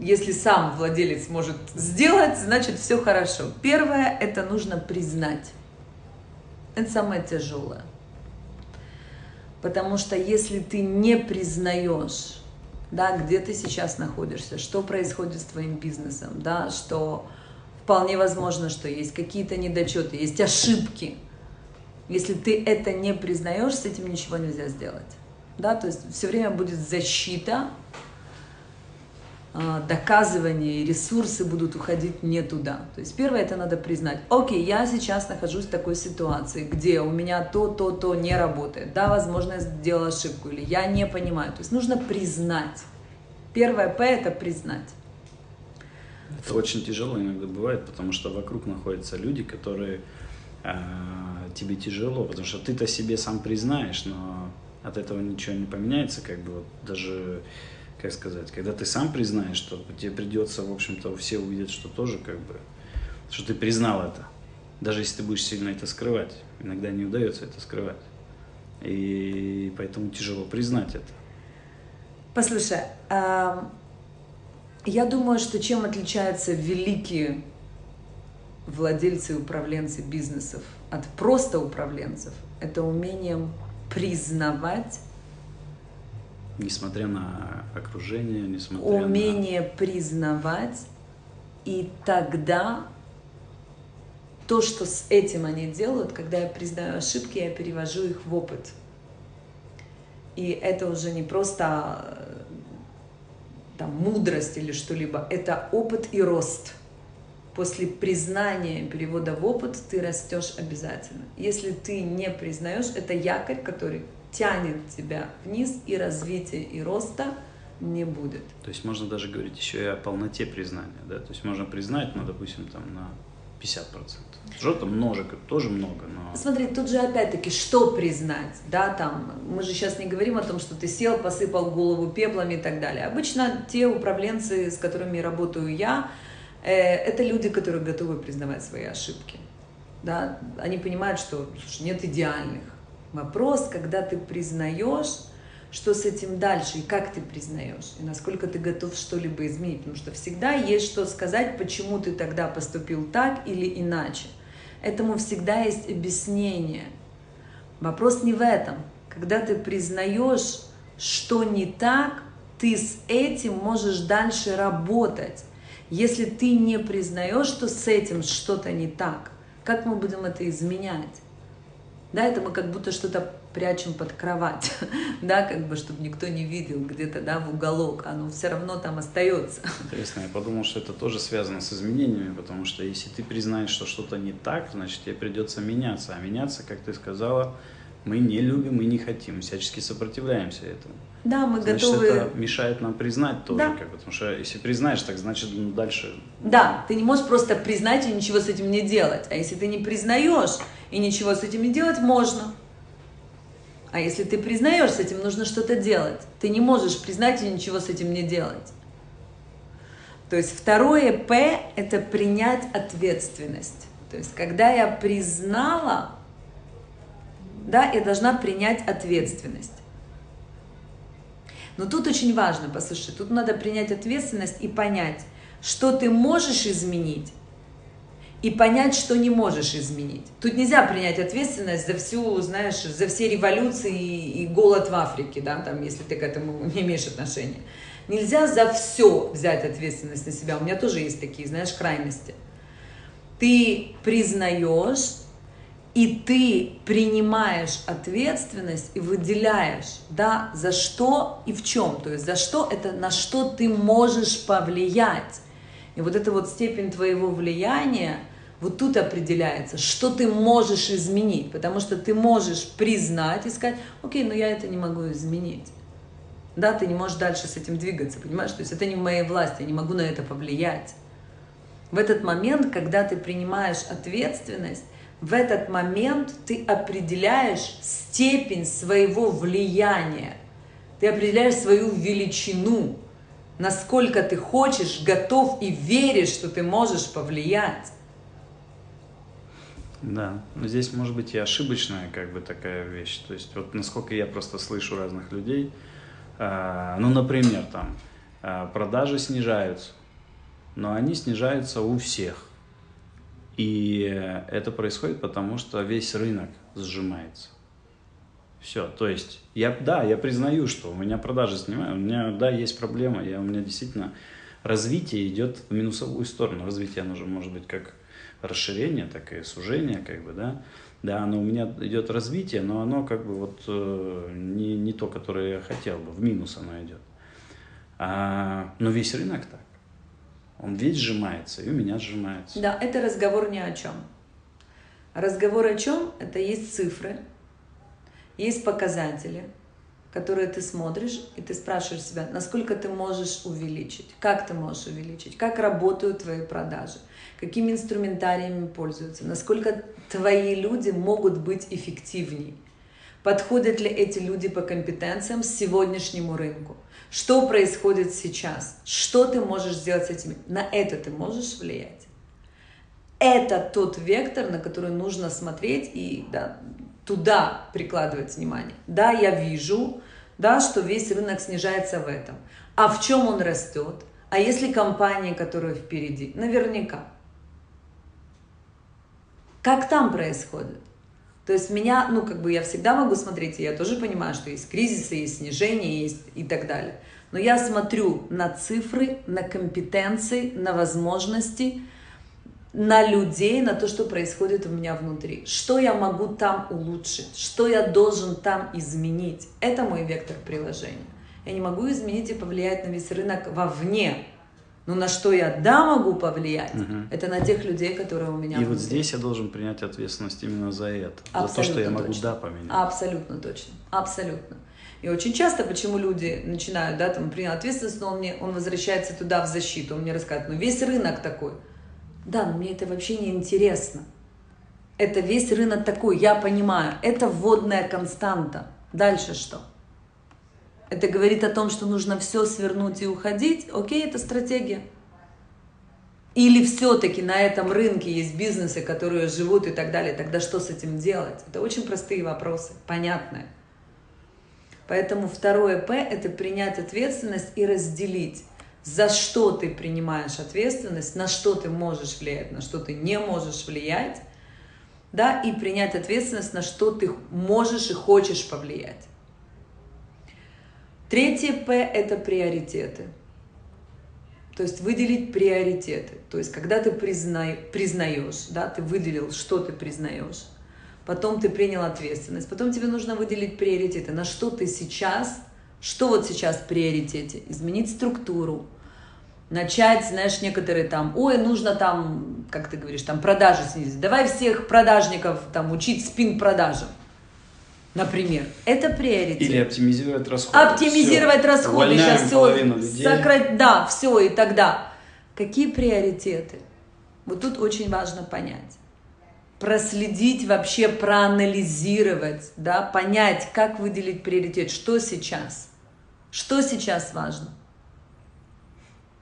если сам владелец может сделать, значит все хорошо. Первое, это нужно признать. Это самое тяжелое. Потому что если ты не признаешь, да, где ты сейчас находишься, что происходит с твоим бизнесом, да, что вполне возможно, что есть какие-то недочеты, есть ошибки. Если ты это не признаешь, с этим ничего нельзя сделать. Да, то есть все время будет защита, доказывания и ресурсы будут уходить не туда. То есть первое это надо признать. Окей, я сейчас нахожусь в такой ситуации, где у меня то, то, то не работает. Да, возможно, я сделала ошибку или я не понимаю. То есть нужно признать. Первое П это признать. Это очень тяжело иногда бывает, потому что вокруг находятся люди, которые э, тебе тяжело, потому что ты-то себе сам признаешь, но от этого ничего не поменяется, как бы вот даже как сказать, когда ты сам признаешь, что тебе придется, в общем-то, все увидят, что тоже как бы, что ты признал это. Даже если ты будешь сильно это скрывать. Иногда не удается это скрывать. И поэтому тяжело признать это. Послушай, я думаю, что чем отличаются великие владельцы и управленцы бизнесов от просто управленцев, это умением признавать Несмотря на окружение, несмотря Умение на... признавать, и тогда то, что с этим они делают, когда я признаю ошибки, я перевожу их в опыт. И это уже не просто там, мудрость или что-либо, это опыт и рост. После признания перевода в опыт ты растешь обязательно. Если ты не признаешь, это якорь, который тянет тебя вниз, и развития, и роста не будет. То есть можно даже говорить еще и о полноте признания, да? То есть можно признать, ну, допустим, там на 50%. Что-то множек, тоже много, но... Смотри, тут же опять-таки, что признать, да, там, мы же сейчас не говорим о том, что ты сел, посыпал голову пеплами и так далее. Обычно те управленцы, с которыми работаю я, э, это люди, которые готовы признавать свои ошибки, да, они понимают, что, слушай, нет идеальных, Вопрос, когда ты признаешь, что с этим дальше, и как ты признаешь, и насколько ты готов что-либо изменить. Потому что всегда есть что сказать, почему ты тогда поступил так или иначе. Этому всегда есть объяснение. Вопрос не в этом. Когда ты признаешь, что не так, ты с этим можешь дальше работать. Если ты не признаешь, что с этим что-то не так, как мы будем это изменять? Да, это мы как будто что-то прячем под кровать, да, как бы, чтобы никто не видел где-то, да, в уголок, оно все равно там остается. Интересно, я подумал, что это тоже связано с изменениями, потому что если ты признаешь, что что-то не так, значит, тебе придется меняться, а меняться, как ты сказала, мы не любим и не хотим, всячески сопротивляемся этому. Да, мы значит, готовы... это мешает нам признать тоже, да. как, потому что если признаешь, так значит ну, дальше... Да, ты не можешь просто признать и ничего с этим не делать. А если ты не признаешь и ничего с этим не делать, можно. А если ты признаешь, с этим нужно что-то делать. Ты не можешь признать и ничего с этим не делать. То есть второе П – это принять ответственность. То есть когда я признала, да, я должна принять ответственность. Но тут очень важно, послушай, тут надо принять ответственность и понять, что ты можешь изменить, и понять, что не можешь изменить. Тут нельзя принять ответственность за всю, знаешь, за все революции и, голод в Африке, да, там, если ты к этому не имеешь отношения. Нельзя за все взять ответственность на себя. У меня тоже есть такие, знаешь, крайности. Ты признаешь, и ты принимаешь ответственность и выделяешь, да, за что и в чем. То есть за что это, на что ты можешь повлиять. И вот эта вот степень твоего влияния, вот тут определяется, что ты можешь изменить, потому что ты можешь признать и сказать, окей, но я это не могу изменить. Да, ты не можешь дальше с этим двигаться, понимаешь? То есть это не в моей власти, я не могу на это повлиять. В этот момент, когда ты принимаешь ответственность, в этот момент ты определяешь степень своего влияния, ты определяешь свою величину, насколько ты хочешь, готов и веришь, что ты можешь повлиять. Да, но здесь может быть и ошибочная как бы такая вещь. То есть вот насколько я просто слышу разных людей, э, ну, например, там э, продажи снижаются, но они снижаются у всех. И это происходит потому, что весь рынок сжимается. Все, то есть, я, да, я признаю, что у меня продажи снимают, у меня, да, есть проблема, я, у меня действительно развитие идет в минусовую сторону. Развитие, оно же может быть как расширение, так и сужение, как бы, да. Да, оно у меня идет развитие, но оно как бы вот э, не, не то, которое я хотел бы, в минус оно идет. А, но весь рынок так. Он весь сжимается, и у меня сжимается. Да, это разговор ни о чем. Разговор о чем? Это есть цифры, есть показатели, которые ты смотришь, и ты спрашиваешь себя, насколько ты можешь увеличить, как ты можешь увеличить, как работают твои продажи, какими инструментариями пользуются, насколько твои люди могут быть эффективнее, подходят ли эти люди по компетенциям сегодняшнему рынку, что происходит сейчас, что ты можешь сделать с этими, на это ты можешь влиять. Это тот вектор, на который нужно смотреть и да, туда прикладывать внимание. Да, я вижу, да, что весь рынок снижается в этом. А в чем он растет? А если компания, которая впереди? Наверняка. Как там происходит? То есть меня, ну, как бы я всегда могу смотреть, и я тоже понимаю, что есть кризисы, есть снижение, есть и так далее. Но я смотрю на цифры, на компетенции, на возможности, на людей, на то, что происходит у меня внутри. Что я могу там улучшить, что я должен там изменить. Это мой вектор приложения. Я не могу изменить и повлиять на весь рынок вовне. Но на что я да могу повлиять, угу. это на тех людей, которые у меня. И внутри. вот здесь я должен принять ответственность именно за это, Абсолютно за то, что я могу точно. да поменять. Абсолютно точно, абсолютно. И очень часто, почему люди начинают, да, там, принял ответственность, но он, мне, он возвращается туда в защиту, он мне рассказывает, ну весь рынок такой. Да, но мне это вообще не интересно. Это весь рынок такой, я понимаю, это вводная константа. Дальше что? это говорит о том, что нужно все свернуть и уходить, окей, это стратегия. Или все-таки на этом рынке есть бизнесы, которые живут и так далее, тогда что с этим делать? Это очень простые вопросы, понятные. Поэтому второе П – это принять ответственность и разделить, за что ты принимаешь ответственность, на что ты можешь влиять, на что ты не можешь влиять, да, и принять ответственность, на что ты можешь и хочешь повлиять. Третье П – это приоритеты. То есть выделить приоритеты. То есть когда ты призна... признаешь, да, ты выделил, что ты признаешь, потом ты принял ответственность, потом тебе нужно выделить приоритеты, на что ты сейчас, что вот сейчас в приоритете, изменить структуру, начать, знаешь, некоторые там, ой, нужно там, как ты говоришь, там продажи снизить, давай всех продажников там учить спин продажам например. Это приоритет. Или оптимизировать расходы. Оптимизировать все. расходы. Увольняем Сейчас все сократить. Да, все, и тогда. Какие приоритеты? Вот тут очень важно понять. Проследить вообще, проанализировать, да, понять, как выделить приоритет, что сейчас, что сейчас важно.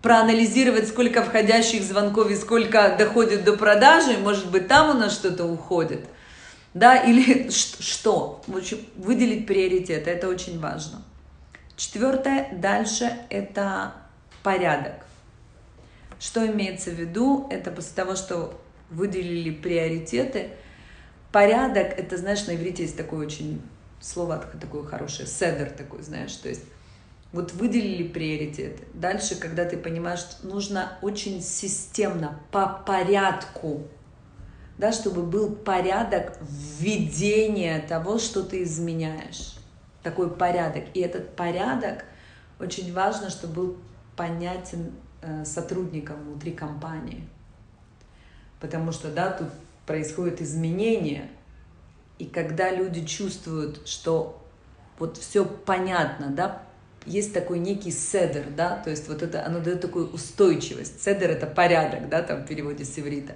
Проанализировать, сколько входящих звонков и сколько доходит до продажи, может быть, там у нас что-то уходит – Да, или что? В общем, выделить приоритеты, это очень важно. Четвертое, дальше это порядок. Что имеется в виду? Это после того, что выделили приоритеты, порядок, это, знаешь, на иврите есть такое очень слово такое хорошее, седер такой, знаешь, то есть вот выделили приоритеты. Дальше, когда ты понимаешь, что нужно очень системно, по порядку, да, чтобы был порядок введения того, что ты изменяешь. Такой порядок. И этот порядок очень важно, чтобы был понятен э, сотрудникам внутри компании. Потому что, да, тут происходит изменение. И когда люди чувствуют, что вот все понятно, да, есть такой некий седер, да, то есть вот это, оно дает такую устойчивость. Седер – это порядок, да, там в переводе с иврита.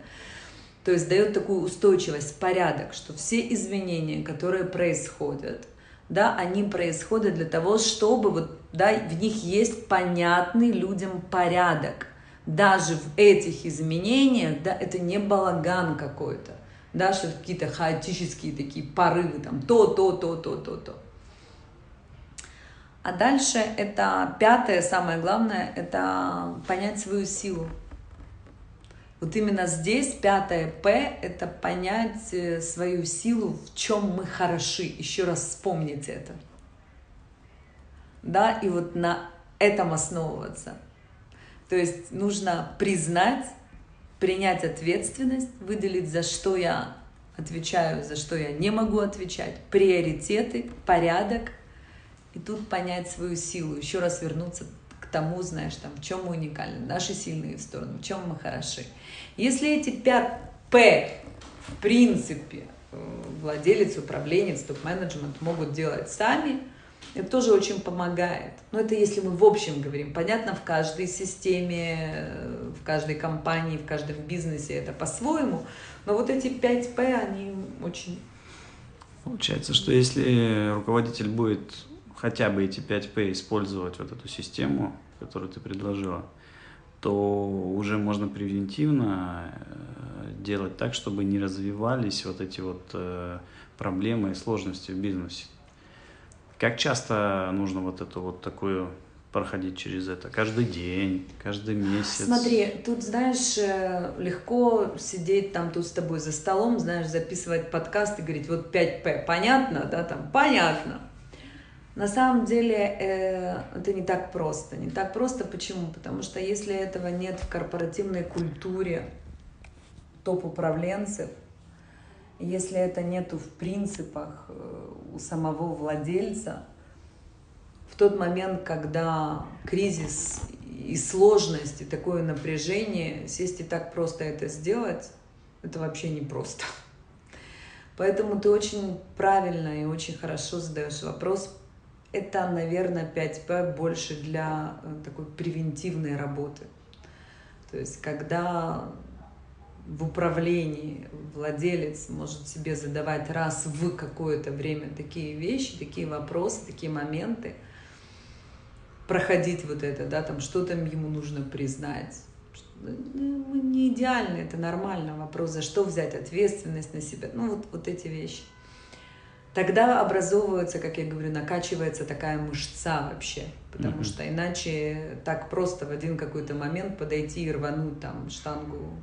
То есть дает такую устойчивость, порядок, что все изменения, которые происходят, да, они происходят для того, чтобы вот, да, в них есть понятный людям порядок. Даже в этих изменениях, да, это не балаган какой-то, да, что какие-то хаотические такие порывы, там, то, то, то, то, то, то. А дальше это пятое, самое главное, это понять свою силу. Вот именно здесь пятое П – это понять э, свою силу, в чем мы хороши. Еще раз вспомните это. Да, и вот на этом основываться. То есть нужно признать, принять ответственность, выделить, за что я отвечаю, за что я не могу отвечать, приоритеты, порядок, и тут понять свою силу, еще раз вернуться к тому, знаешь, там, в чем мы уникальны, наши сильные стороны, в чем мы хороши. Если эти 5 П, в принципе, э, владелец, управленец, топ-менеджмент могут делать сами, это тоже очень помогает. Но это если мы в общем говорим. Понятно, в каждой системе, э, в каждой компании, в каждом бизнесе это по-своему. Но вот эти 5 П, они очень... Получается, что если руководитель будет хотя бы эти 5P использовать вот эту систему, которую ты предложила, то уже можно превентивно э, делать так, чтобы не развивались вот эти вот э, проблемы и сложности в бизнесе. Как часто нужно вот эту вот такую проходить через это? Каждый день, каждый месяц? Смотри, тут, знаешь, э, легко сидеть там тут с тобой за столом, знаешь, записывать подкаст и говорить, вот 5П, понятно, да, там, понятно. На самом деле э, это не так просто. Не так просто почему? Потому что если этого нет в корпоративной культуре топ-управленцев, если это нету в принципах э, у самого владельца, в тот момент, когда кризис и сложность, и такое напряжение, сесть и так просто это сделать, это вообще не просто. Поэтому ты очень правильно и очень хорошо задаешь вопрос, это, наверное, 5П больше для э, такой превентивной работы. То есть, когда в управлении владелец может себе задавать раз в какое-то время такие вещи, такие вопросы, такие моменты, проходить вот это, да, там, что там ему нужно признать. Ну, мы не идеальны, это нормально. Вопрос, за что взять ответственность на себя. Ну, вот, вот эти вещи тогда образовывается, как я говорю, накачивается такая мышца вообще. Потому mm-hmm. что иначе так просто в один какой-то момент подойти и рвануть там штангу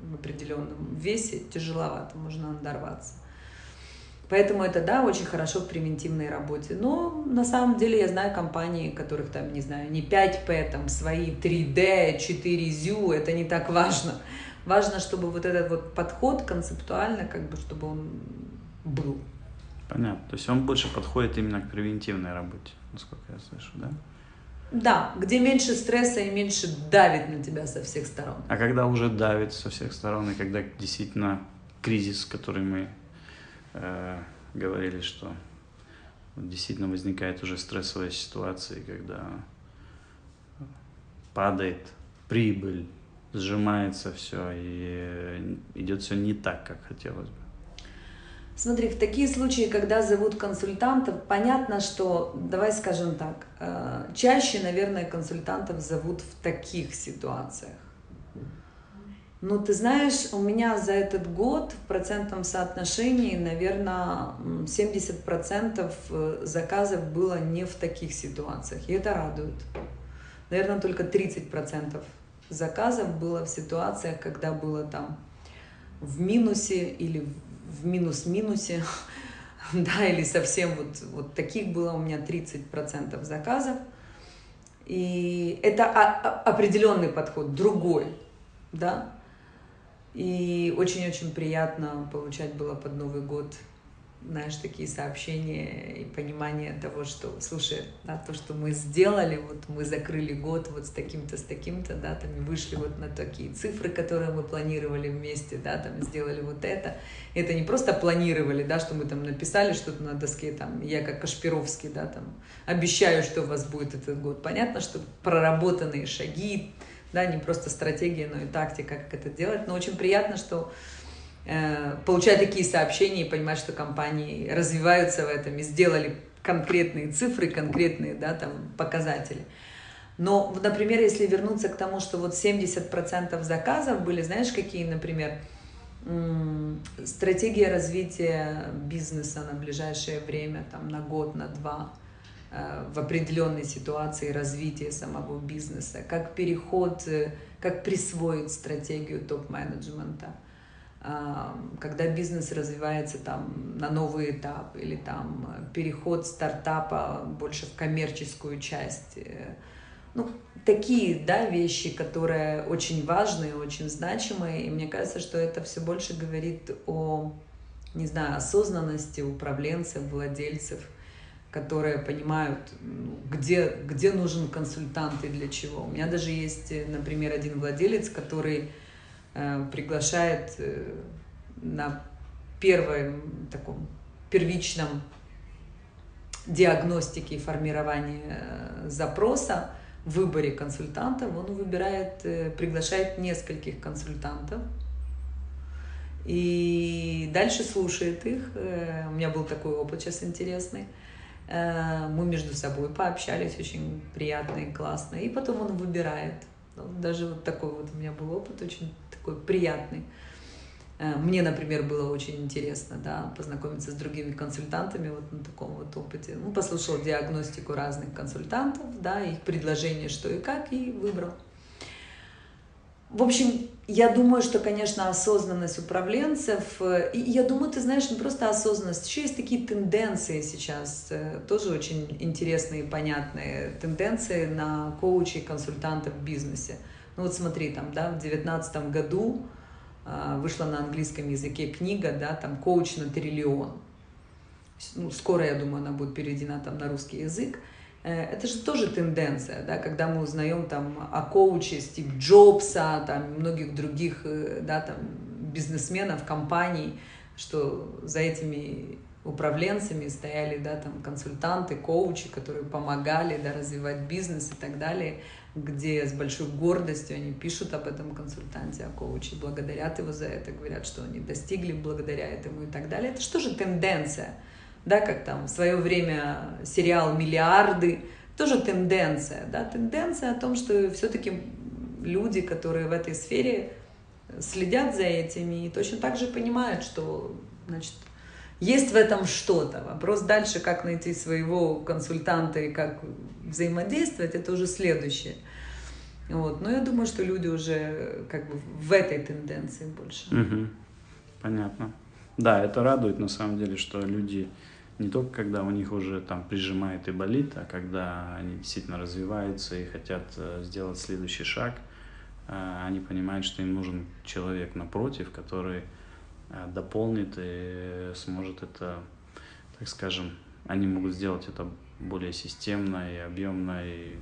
в определенном весе тяжеловато, можно надорваться. Поэтому это, да, очень хорошо в превентивной работе. Но на самом деле я знаю компании, которых там, не знаю, не 5P, там свои 3D, 4ZU, это не так важно. Важно, чтобы вот этот вот подход концептуально, как бы, чтобы он был. Понятно. То есть он больше подходит именно к превентивной работе, насколько я слышу, да? Да, где меньше стресса и меньше давит на тебя со всех сторон. А когда уже давит со всех сторон, и когда действительно кризис, который мы э, говорили, что действительно возникает уже стрессовая ситуация, когда падает прибыль, сжимается все, и идет все не так, как хотелось бы. Смотри, в такие случаи, когда зовут консультантов, понятно, что, давай скажем так, э, чаще, наверное, консультантов зовут в таких ситуациях. Ну, ты знаешь, у меня за этот год в процентном соотношении, наверное, 70% э, заказов было не в таких ситуациях, и это радует. Наверное, только 30% заказов было в ситуациях, когда было там в минусе или в минус-минусе, да, или совсем вот, вот таких было у меня 30% заказов. И это определенный подход, другой, да. И очень-очень приятно получать было под Новый год знаешь, такие сообщения и понимание того, что, слушай, да, то, что мы сделали, вот мы закрыли год вот с таким-то, с таким-то, да, там вышли вот на такие цифры, которые мы планировали вместе, да, там сделали вот это. Это не просто планировали, да, что мы там написали что-то на доске, там, я как Кашпировский, да, там, обещаю, что у вас будет этот год. Понятно, что проработанные шаги, да, не просто стратегия, но и тактика, как это делать, но очень приятно, что получать такие сообщения и понимать, что компании развиваются в этом и сделали конкретные цифры, конкретные да, там, показатели. Но, например, если вернуться к тому, что вот 70% заказов были, знаешь, какие, например, стратегия развития бизнеса на ближайшее время, там, на год, на два, э, в определенной ситуации развития самого бизнеса, как переход, э, как присвоить стратегию топ-менеджмента – когда бизнес развивается там на новый этап или там переход стартапа больше в коммерческую часть. Э, ну, такие, да, вещи, которые очень важные, очень значимые, и мне кажется, что это все больше говорит о, не знаю, осознанности управленцев, владельцев, которые понимают, ну, где, где нужен консультант и для чего. У меня даже есть, э, например, один владелец, который приглашает э, на первом таком первичном диагностике и формировании э, запроса, в выборе консультантов, он выбирает, приглашает нескольких консультантов, и дальше слушает их. У меня был такой опыт сейчас интересный. Мы между собой пообщались, очень приятно и классно. И потом он выбирает. Даже вот такой вот у меня был опыт очень такой приятный. Э, мне, например, было очень интересно да, познакомиться с другими консультантами вот на таком вот опыте. Ну, послушал диагностику разных консультантов, да, их предложения, что и как, и выбрал. В общем, я думаю, что, конечно, осознанность управленцев, э, и я думаю, ты знаешь, не просто осознанность, еще есть такие тенденции сейчас, э, тоже очень интересные и понятные тенденции на коучей, консультантов в бизнесе. Ну вот смотри, там, да, в девятнадцатом году а, вышла на английском языке книга, да, там «Коуч на триллион». Ну, скоро, я думаю, она будет переведена там на русский язык. Э, это же тоже тенденция, да, когда мы узнаем там о коуче Стив Джобса, там, многих других, э, да, там, бизнесменов, компаний, что за этими управленцами стояли, да, там, консультанты, коучи, которые помогали, да, развивать бизнес и так далее где с большой гордостью они пишут об этом консультанте, о коуче, благодарят его за это, говорят, что они достигли благодаря этому и так далее. Это что же тенденция? Да, как там в свое время сериал «Миллиарды», тоже тенденция, да, тенденция о том, что все-таки люди, которые в этой сфере следят за этими и точно так же понимают, что, значит, есть в этом что-то. Вопрос дальше, как найти своего консультанта и как взаимодействовать, это уже следующее. Вот. Но я думаю, что люди уже как бы в этой тенденции больше. Угу. Понятно. Да, это радует на самом деле, что люди не только когда у них уже там прижимает и болит, а когда они действительно развиваются и хотят э, сделать следующий шаг, э, они понимают, что им нужен человек напротив, который Э, дополнит и сможет это, так скажем, они могут сделать это более системно и объемно и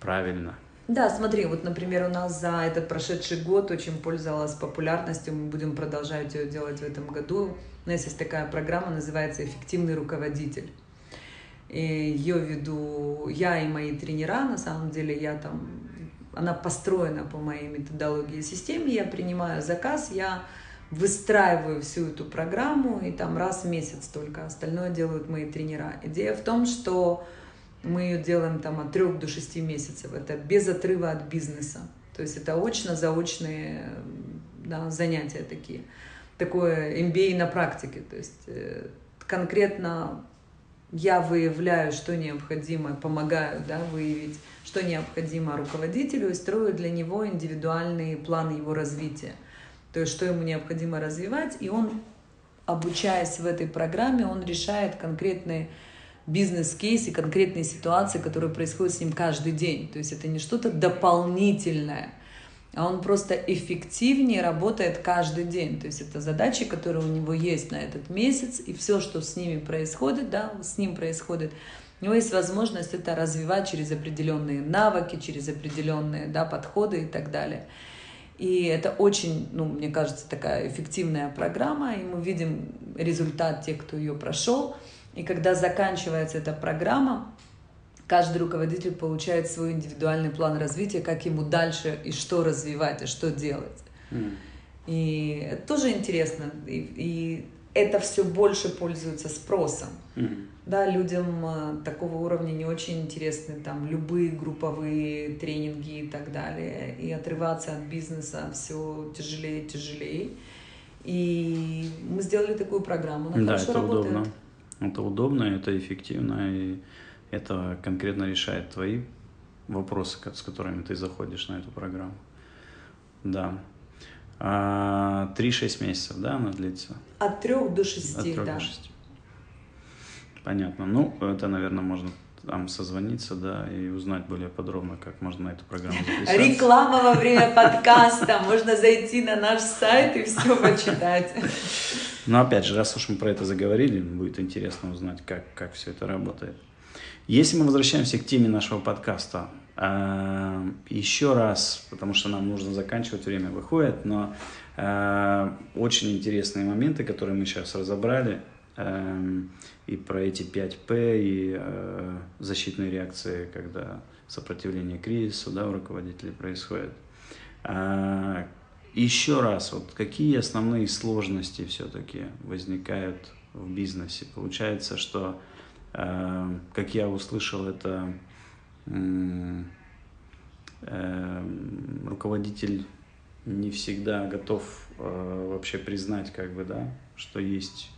правильно. Да, смотри, вот, например, у нас за этот прошедший год очень пользовалась популярностью, мы будем продолжать ее делать в этом году. У нас есть такая программа, называется «Эффективный руководитель». И ее веду я и мои тренера, на самом деле я там она построена по моей методологии и системе, я принимаю заказ, я выстраиваю всю эту программу, и там раз в месяц только, остальное делают мои тренера. Идея в том, что мы ее делаем там от трех до шести месяцев, это без отрыва от бизнеса. То есть это очно-заочные да, занятия такие. Такое MBA на практике. То есть э, конкретно я выявляю, что необходимо, помогаю да, выявить, что необходимо руководителю и строю для него индивидуальный план его развития. То есть, что ему необходимо развивать, и он, обучаясь в этой программе, он решает конкретные бизнес-кейсы, конкретные ситуации, которые происходят с ним каждый день. То есть это не что-то дополнительное, а он просто эффективнее работает каждый день. То есть это задачи, которые у него есть на этот месяц, и все, что с ними происходит, да, с ним происходит, у него есть возможность это развивать через определенные навыки, через определенные да, подходы и так далее. И это очень, ну, мне кажется, такая эффективная программа, и мы видим результат тех, кто ее прошел. И когда заканчивается эта программа, каждый руководитель получает свой индивидуальный план развития, как ему дальше и что развивать, и что делать. Mm. И это тоже интересно. И, и это все больше пользуется спросом. Mm. Да, людям э, такого уровня не очень интересны там любые групповые тренинги и так далее. И отрываться от бизнеса все тяжелее и тяжелее. И мы сделали такую программу. Она да, это работает. удобно. Это удобно, это эффективно. И это конкретно решает твои вопросы, с которыми ты заходишь на эту программу. Да. А, 3-6 месяцев, да, она длится? От 3 до 6, От 3 да. до 6. Понятно. Ну, это, наверное, можно там созвониться, да, и узнать более подробно, как можно на эту программу записаться. Реклама во время подкаста. Можно зайти на наш сайт и все почитать. Но опять же, раз уж мы про это заговорили, будет интересно узнать, как, как все это работает. Если мы возвращаемся к теме нашего подкаста, э, еще раз, потому что нам нужно заканчивать, время выходит, но э, очень интересные моменты, которые мы сейчас разобрали, э, и про эти 5П, и защитные реакции, когда сопротивление кризису да, у руководителей происходит. Еще раз, вот какие основные сложности все-таки возникают в бизнесе? Получается, что как я услышал, это эм, руководитель не всегда готов э, вообще признать, как бы, да, что есть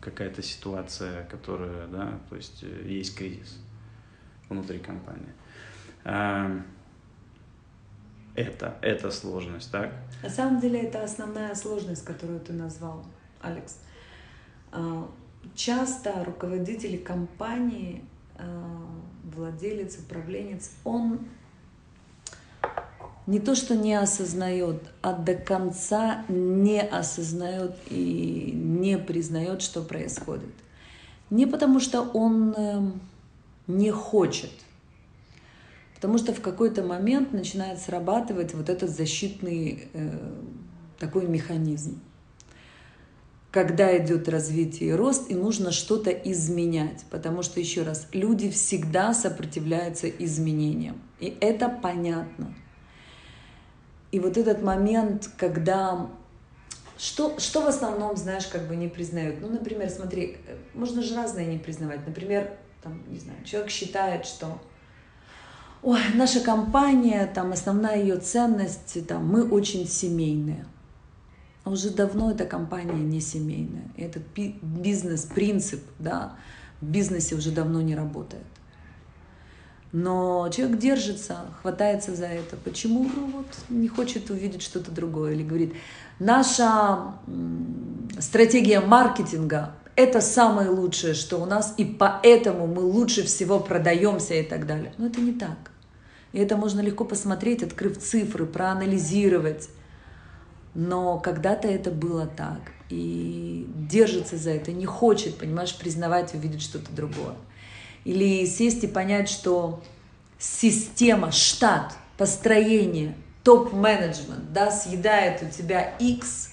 какая-то ситуация, которая, да, то есть э, есть кризис внутри компании. Эм, это, это сложность, так? На самом деле это основная сложность, которую ты назвал, Алекс. Часто руководитель компании, э, владелец, управленец, он не то что не осознает, а до конца не осознает и не признает, что происходит. Не потому что он э, не хочет, потому что в какой-то момент начинает срабатывать вот этот защитный э, такой механизм когда идет развитие и рост, и нужно что-то изменять. Потому что, еще раз, люди всегда сопротивляются изменениям. И это понятно. И вот этот момент, когда... Что, что в основном, знаешь, как бы не признают? Ну, например, смотри, можно же разное не признавать. Например, там, не знаю, человек считает, что Ой, наша компания, там основная ее ценность, там, мы очень семейные. Уже давно эта компания не семейная. Этот бизнес-принцип да, в бизнесе уже давно не работает. Но человек держится, хватается за это. Почему? Ну вот не хочет увидеть что-то другое. Или говорит, наша стратегия маркетинга – это самое лучшее, что у нас, и поэтому мы лучше всего продаемся и так далее. Но это не так. И это можно легко посмотреть, открыв цифры, проанализировать. Но когда-то это было так. И держится за это, не хочет, понимаешь, признавать, увидеть что-то другое. Или сесть и понять, что система, штат, построение, топ-менеджмент, да, съедает у тебя X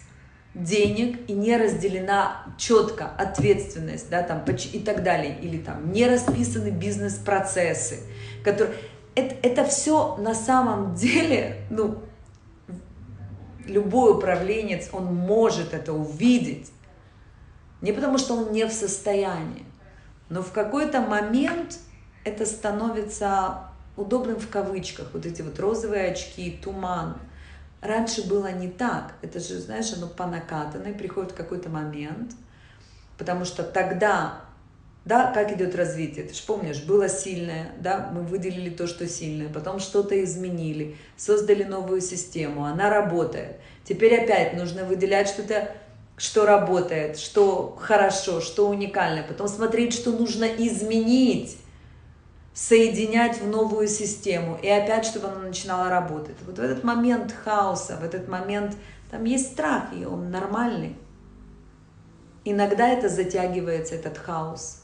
денег и не разделена четко ответственность, да, там, и так далее, или там не расписаны бизнес-процессы, которые... Это, это все на самом деле, ну, любой управленец, он может это увидеть. Не потому, что он не в состоянии, но в какой-то момент это становится удобным в кавычках, вот эти вот розовые очки, туман. Раньше было не так. Это же, знаешь, оно по накатанной, приходит какой-то момент, потому что тогда да, как идет развитие. Ты же помнишь, было сильное, да, мы выделили то, что сильное, потом что-то изменили, создали новую систему, она работает. Теперь опять нужно выделять что-то, что работает, что хорошо, что уникальное, потом смотреть, что нужно изменить, соединять в новую систему, и опять, чтобы она начинала работать. Вот в этот момент хаоса, в этот момент, там есть страх, и он нормальный. Иногда это затягивается, этот хаос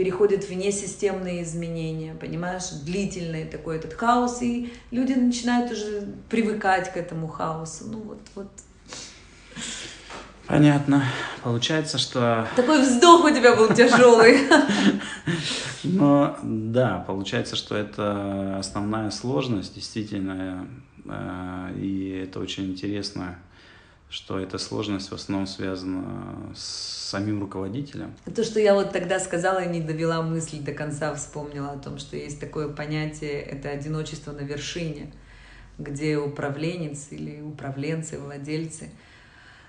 переходит в несистемные изменения, понимаешь, длительный такой этот хаос, и люди начинают уже привыкать к этому хаосу. Ну вот, вот. Понятно. Получается, что... Такой вздох у тебя был тяжелый. Но да, получается, что это основная сложность, действительно, э, и это очень интересно что эта сложность в основном связана с самим руководителем. То, что я вот тогда сказала и не довела мысль до конца, вспомнила о том, что есть такое понятие, это одиночество на вершине, где управленец или управленцы, владельцы,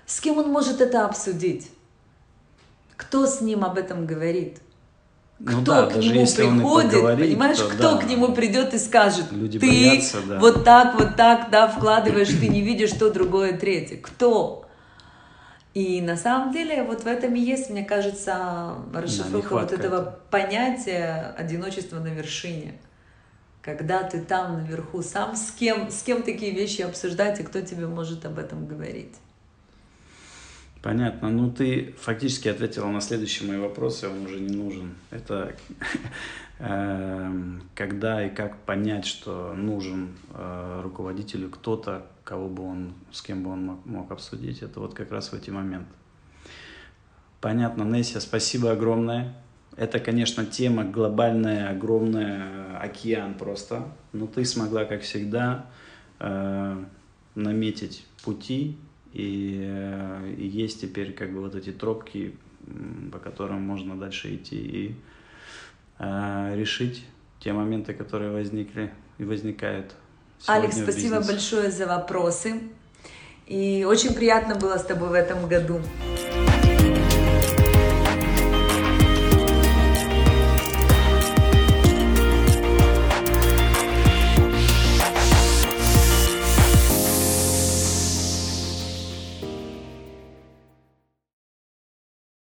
с кем он может это обсудить? Кто с ним об этом говорит? Ну кто ну, да, к нему приходит, поговорит, понимаешь, то, кто да. к нему придет и скажет, Люди ты боятся, да. вот так, вот так, да, вкладываешь, ты не видишь, что другое, третье. Кто? И на самом деле вот в этом и есть, мне кажется, расшифровка да, вот этого это. понятия одиночества на вершине. Когда ты там наверху сам, с кем, с кем такие вещи обсуждать, и кто тебе может об этом говорить. Понятно. Ну, ты фактически ответила на следующие мои вопросы, он уже не нужен. Это эм, когда и как понять, что нужен э, руководителю кто-то, кого бы он, с кем бы он мог, обсудить, это вот как раз в эти моменты. Понятно, Нессия, спасибо огромное. Это, конечно, тема глобальная, огромная, океан просто. Но ты смогла, как всегда, э, наметить пути, и, э, и есть теперь как бы вот эти тропки, по которым можно дальше идти и э, решить те моменты, которые возникли и возникают. Алекс, спасибо большое за вопросы. И очень приятно было с тобой в этом году.